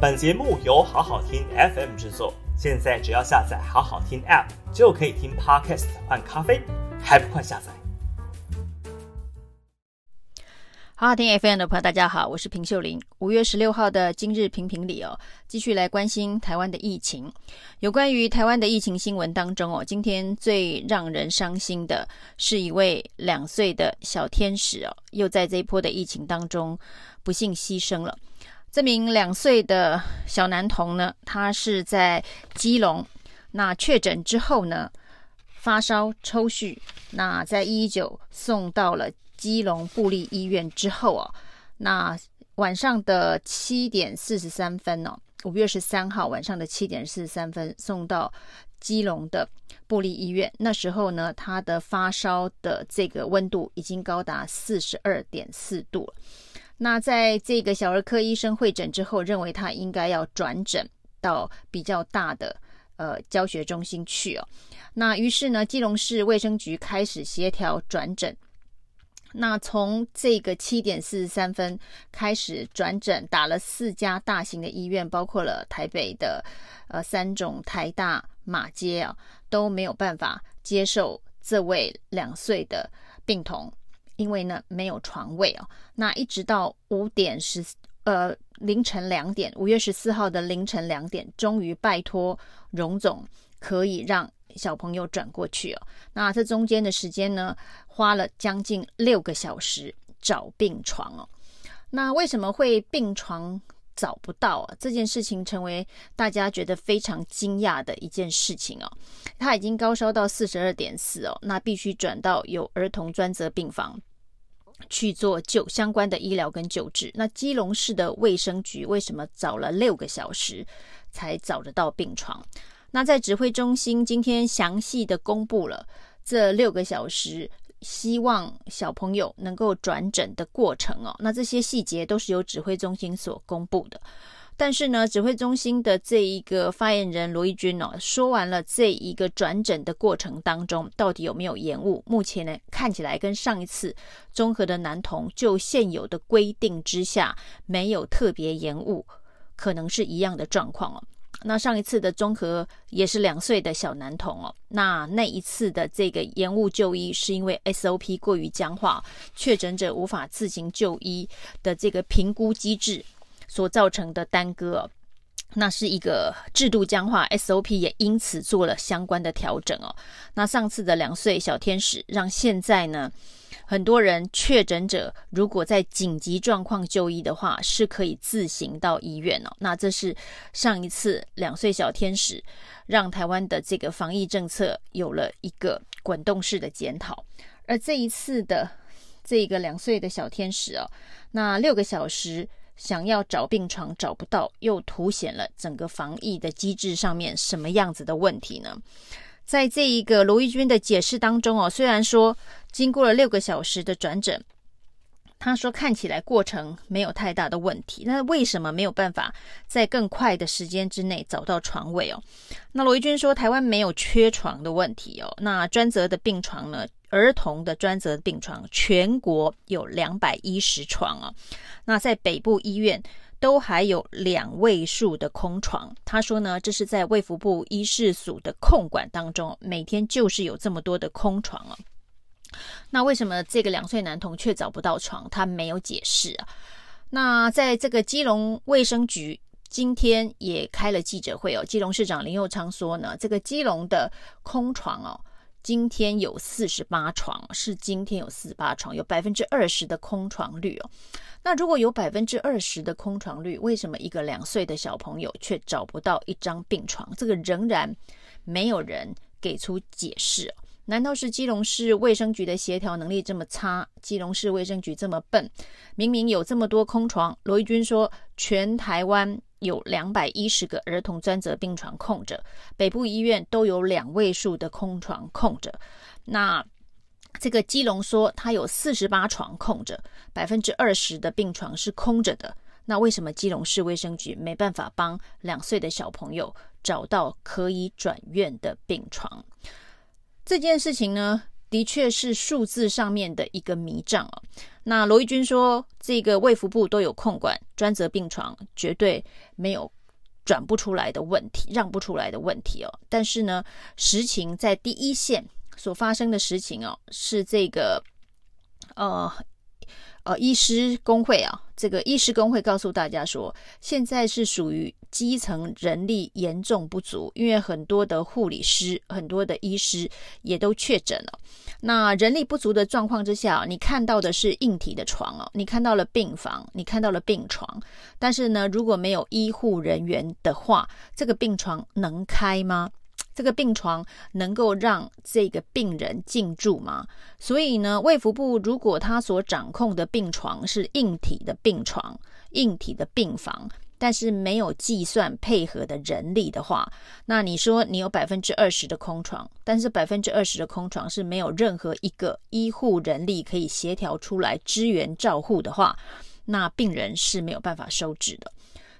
本节目由好好听 FM 制作，现在只要下载好好听 App 就可以听 Podcast 换咖啡，还不快下载？好好听 FM 的朋友，大家好，我是平秀玲。五月十六号的今日评评理哦，继续来关心台湾的疫情。有关于台湾的疫情新闻当中哦，今天最让人伤心的是一位两岁的小天使哦，又在这一波的疫情当中不幸牺牲了。这名两岁的小男童呢，他是在基隆，那确诊之后呢，发烧抽搐，那在一一九送到了。基隆布利医院之后哦，那晚上的七点四十三分哦，五月十三号晚上的七点四十三分送到基隆的布利医院。那时候呢，他的发烧的这个温度已经高达四十二点四度了。那在这个小儿科医生会诊之后，认为他应该要转诊到比较大的呃教学中心去哦。那于是呢，基隆市卫生局开始协调转诊。那从这个七点四十三分开始转诊，打了四家大型的医院，包括了台北的呃三种、台大、马街啊，都没有办法接受这位两岁的病童，因为呢没有床位哦。那一直到五点十呃凌晨两点，五月十四号的凌晨两点，终于拜托荣总可以让。小朋友转过去哦，那这中间的时间呢，花了将近六个小时找病床哦。那为什么会病床找不到啊？这件事情成为大家觉得非常惊讶的一件事情哦。他已经高烧到四十二点四哦，那必须转到有儿童专责病房去做救相关的医疗跟救治。那基隆市的卫生局为什么找了六个小时才找得到病床？那在指挥中心今天详细的公布了这六个小时，希望小朋友能够转诊的过程哦。那这些细节都是由指挥中心所公布的。但是呢，指挥中心的这一个发言人罗一钧哦，说完了这一个转诊的过程当中到底有没有延误？目前呢，看起来跟上一次综合的男童就现有的规定之下没有特别延误，可能是一样的状况哦。那上一次的综合也是两岁的小男童哦，那那一次的这个延误就医是因为 SOP 过于僵化，确诊者无法自行就医的这个评估机制所造成的耽搁，那是一个制度僵化，SOP 也因此做了相关的调整哦。那上次的两岁小天使让现在呢，很多人确诊者如果在紧急状况就医的话，是可以自行到医院哦。那这是上一次两岁小天使让台湾的这个防疫政策有了一个滚动式的检讨，而这一次的这个两岁的小天使哦，那六个小时想要找病床找不到，又凸显了整个防疫的机制上面什么样子的问题呢？在这一个罗毅军的解释当中哦，虽然说经过了六个小时的转诊，他说看起来过程没有太大的问题，那为什么没有办法在更快的时间之内找到床位哦？那罗一钧说，台湾没有缺床的问题哦，那专责的病床呢，儿童的专责病床全国有两百一十床啊，那在北部医院。都还有两位数的空床，他说呢，这是在卫福部医事署的控管当中，每天就是有这么多的空床哦。那为什么这个两岁男童却找不到床？他没有解释啊。那在这个基隆卫生局今天也开了记者会哦，基隆市长林佑昌说呢，这个基隆的空床哦。今天有四十八床，是今天有四十八床，有百分之二十的空床率哦。那如果有百分之二十的空床率，为什么一个两岁的小朋友却找不到一张病床？这个仍然没有人给出解释。难道是基隆市卫生局的协调能力这么差？基隆市卫生局这么笨？明明有这么多空床，罗一钧说全台湾。有两百一十个儿童专责病床空着，北部医院都有两位数的空床空着。那这个基隆说他有四十八床空着，百分之二十的病床是空着的。那为什么基隆市卫生局没办法帮两岁的小朋友找到可以转院的病床？这件事情呢，的确是数字上面的一个迷障哦。那罗一军说，这个卫福部都有控管专责病床，绝对没有转不出来的问题，让不出来的问题哦。但是呢，实情在第一线所发生的实情哦，是这个呃。呃，医师工会啊，这个医师公会告诉大家说，现在是属于基层人力严重不足，因为很多的护理师、很多的医师也都确诊了。那人力不足的状况之下，你看到的是硬体的床哦，你看到了病房，你看到了病床，但是呢，如果没有医护人员的话，这个病床能开吗？这个病床能够让这个病人进驻吗？所以呢，卫福部如果他所掌控的病床是硬体的病床、硬体的病房，但是没有计算配合的人力的话，那你说你有百分之二十的空床，但是百分之二十的空床是没有任何一个医护人力可以协调出来支援照护的话，那病人是没有办法收治的。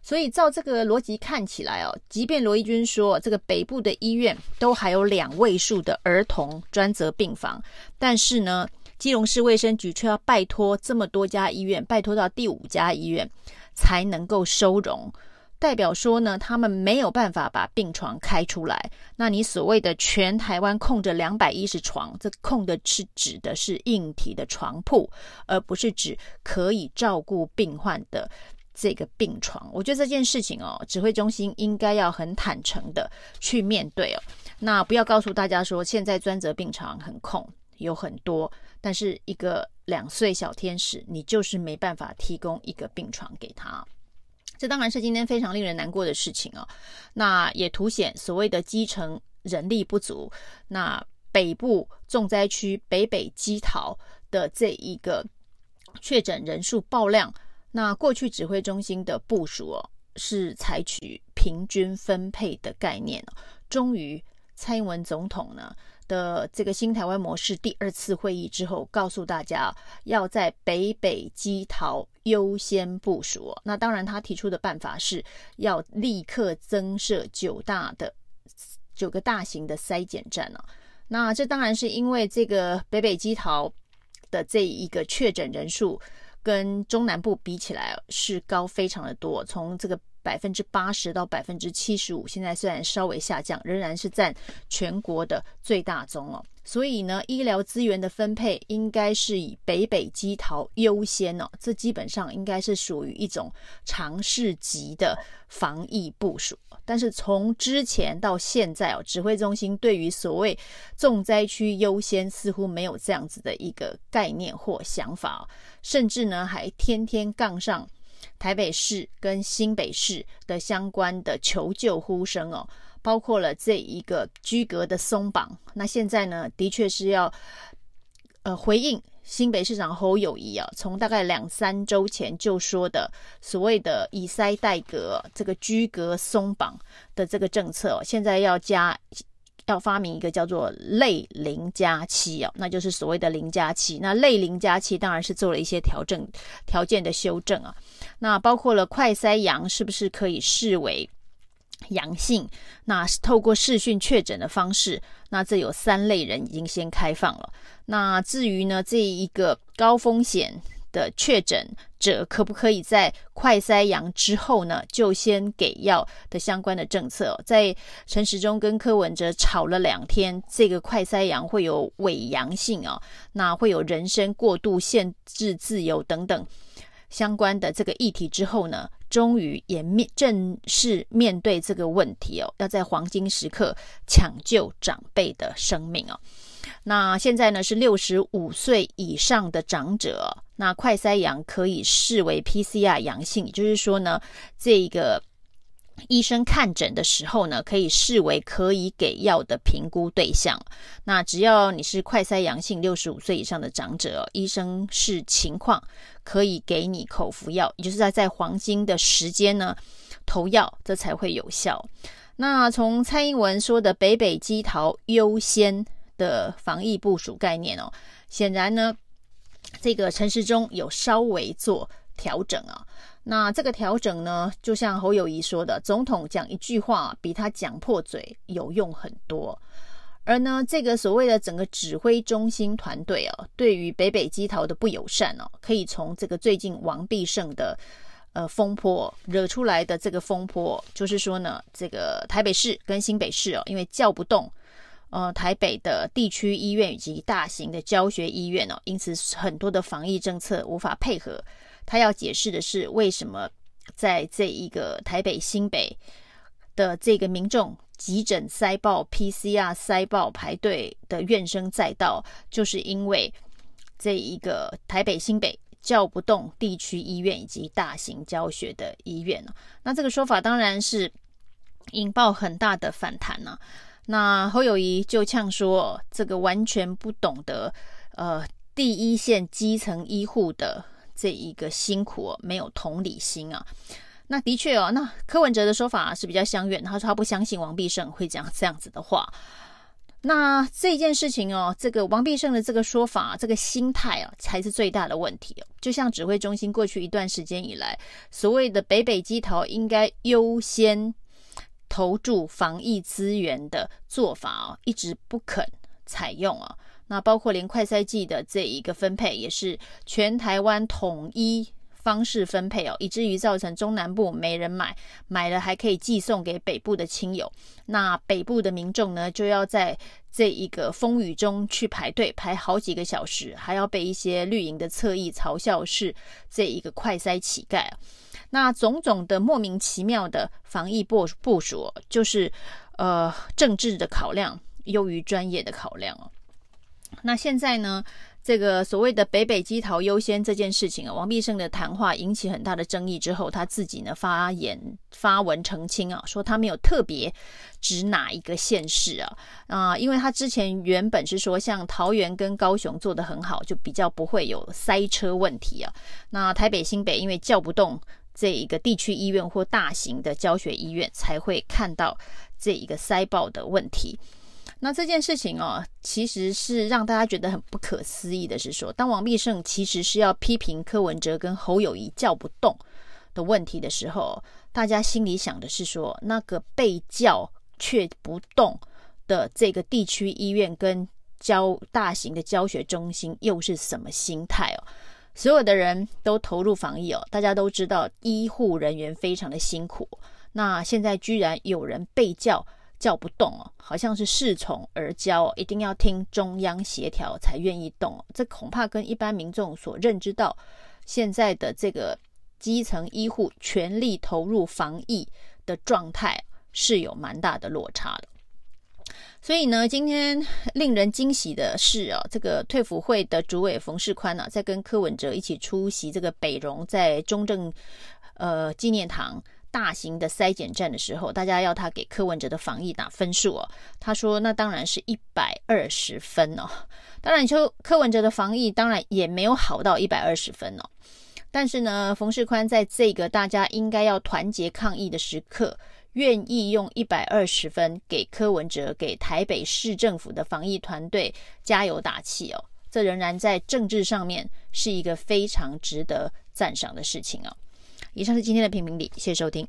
所以照这个逻辑看起来哦，即便罗一军说这个北部的医院都还有两位数的儿童专责病房，但是呢，基隆市卫生局却要拜托这么多家医院，拜托到第五家医院才能够收容，代表说呢，他们没有办法把病床开出来。那你所谓的全台湾空着两百一十床，这空的是指的是硬体的床铺，而不是指可以照顾病患的。这个病床，我觉得这件事情哦，指挥中心应该要很坦诚的去面对哦。那不要告诉大家说，现在专责病床很空，有很多，但是一个两岁小天使，你就是没办法提供一个病床给他。这当然是今天非常令人难过的事情哦。那也凸显所谓的基层人力不足。那北部重灾区北北基桃的这一个确诊人数爆量。那过去指挥中心的部署哦，是采取平均分配的概念哦。终于，蔡英文总统呢的这个新台湾模式第二次会议之后，告诉大家要在北北基桃优先部署。那当然，他提出的办法是要立刻增设九大的九个大型的筛检站哦。那这当然是因为这个北北基桃的这一个确诊人数。跟中南部比起来是高非常的多，从这个百分之八十到百分之七十五，现在虽然稍微下降，仍然是占全国的最大宗哦。所以呢，医疗资源的分配应该是以北北基桃优先哦，这基本上应该是属于一种常识级的防疫部署。但是从之前到现在哦，指挥中心对于所谓重灾区优先似乎没有这样子的一个概念或想法，甚至呢还天天杠上台北市跟新北市的相关的求救呼声哦。包括了这一个居格的松绑，那现在呢，的确是要呃回应新北市长侯友宜啊，从大概两三周前就说的所谓的以筛代隔这个居格松绑的这个政策，现在要加要发明一个叫做类零加七哦，那就是所谓的零加七。那类零加七当然是做了一些调整条件的修正啊，那包括了快筛阳是不是可以视为阳性，那透过视讯确诊的方式，那这有三类人已经先开放了。那至于呢，这一个高风险的确诊者，可不可以在快筛阳之后呢，就先给药的相关的政策，在陈时中跟柯文哲吵了两天，这个快筛阳会有伪阳性哦，那会有人身过度限制自由等等。相关的这个议题之后呢，终于也面正式面对这个问题哦，要在黄金时刻抢救长辈的生命哦。那现在呢是六十五岁以上的长者，那快筛阳可以视为 PCR 阳性，也就是说呢，这个。医生看诊的时候呢，可以视为可以给药的评估对象。那只要你是快筛阳性，六十五岁以上的长者，医生视情况可以给你口服药，也就是在在黄金的时间呢投药，这才会有效。那从蔡英文说的北北基桃优先的防疫部署概念哦，显然呢，这个陈时中有稍微做调整啊。那这个调整呢，就像侯友宜说的，总统讲一句话比他讲破嘴有用很多。而呢，这个所谓的整个指挥中心团队哦，对于北北基桃的不友善哦，可以从这个最近王必胜的呃风波惹出来的这个风波，就是说呢，这个台北市跟新北市哦，因为叫不动呃台北的地区医院以及大型的教学医院哦，因此很多的防疫政策无法配合。他要解释的是，为什么在这一个台北新北的这个民众。急诊塞爆，PCR 塞爆，排队的怨声载道，就是因为这一个台北新北叫不动地区医院以及大型教学的医院。那这个说法当然是引爆很大的反弹呐。那侯友谊就呛说，这个完全不懂得呃第一线基层医护的这一个辛苦，没有同理心啊。那的确哦，那柯文哲的说法是比较相远，他说他不相信王必胜会讲这样子的话。那这件事情哦，这个王必胜的这个说法，这个心态啊，才是最大的问题哦。就像指挥中心过去一段时间以来，所谓的北北基头应该优先投注防疫资源的做法哦，一直不肯采用啊。那包括连快筛剂的这一个分配，也是全台湾统一。方式分配哦，以至于造成中南部没人买，买了还可以寄送给北部的亲友。那北部的民众呢，就要在这一个风雨中去排队，排好几个小时，还要被一些绿营的侧翼嘲笑是这一个快筛乞丐。那种种的莫名其妙的防疫部部署，就是呃政治的考量优于专业的考量哦。那现在呢？这个所谓的北北基桃优先这件事情啊，王必胜的谈话引起很大的争议之后，他自己呢发言发文澄清啊，说他没有特别指哪一个县市啊啊，因为他之前原本是说像桃园跟高雄做得很好，就比较不会有塞车问题啊。那台北新北因为叫不动这一个地区医院或大型的教学医院，才会看到这一个塞爆的问题。那这件事情哦，其实是让大家觉得很不可思议的是说，当王必胜其实是要批评柯文哲跟侯友宜叫不动的问题的时候，大家心里想的是说，那个被叫却不动的这个地区医院跟教大型的教学中心又是什么心态哦？所有的人都投入防疫哦，大家都知道医护人员非常的辛苦，那现在居然有人被叫。叫不动哦，好像是恃宠而骄，一定要听中央协调才愿意动。这恐怕跟一般民众所认知到现在的这个基层医护全力投入防疫的状态是有蛮大的落差的。所以呢，今天令人惊喜的是啊，这个退辅会的主委冯世宽呢，在跟柯文哲一起出席这个北荣在中正呃纪念堂。大型的筛检站的时候，大家要他给柯文哲的防疫打分数哦。他说：“那当然是一百二十分哦。当然，就柯文哲的防疫，当然也没有好到一百二十分哦。但是呢，冯世宽在这个大家应该要团结抗疫的时刻，愿意用一百二十分给柯文哲、给台北市政府的防疫团队加油打气哦。这仍然在政治上面是一个非常值得赞赏的事情哦。”以上是今天的评评理，谢谢收听。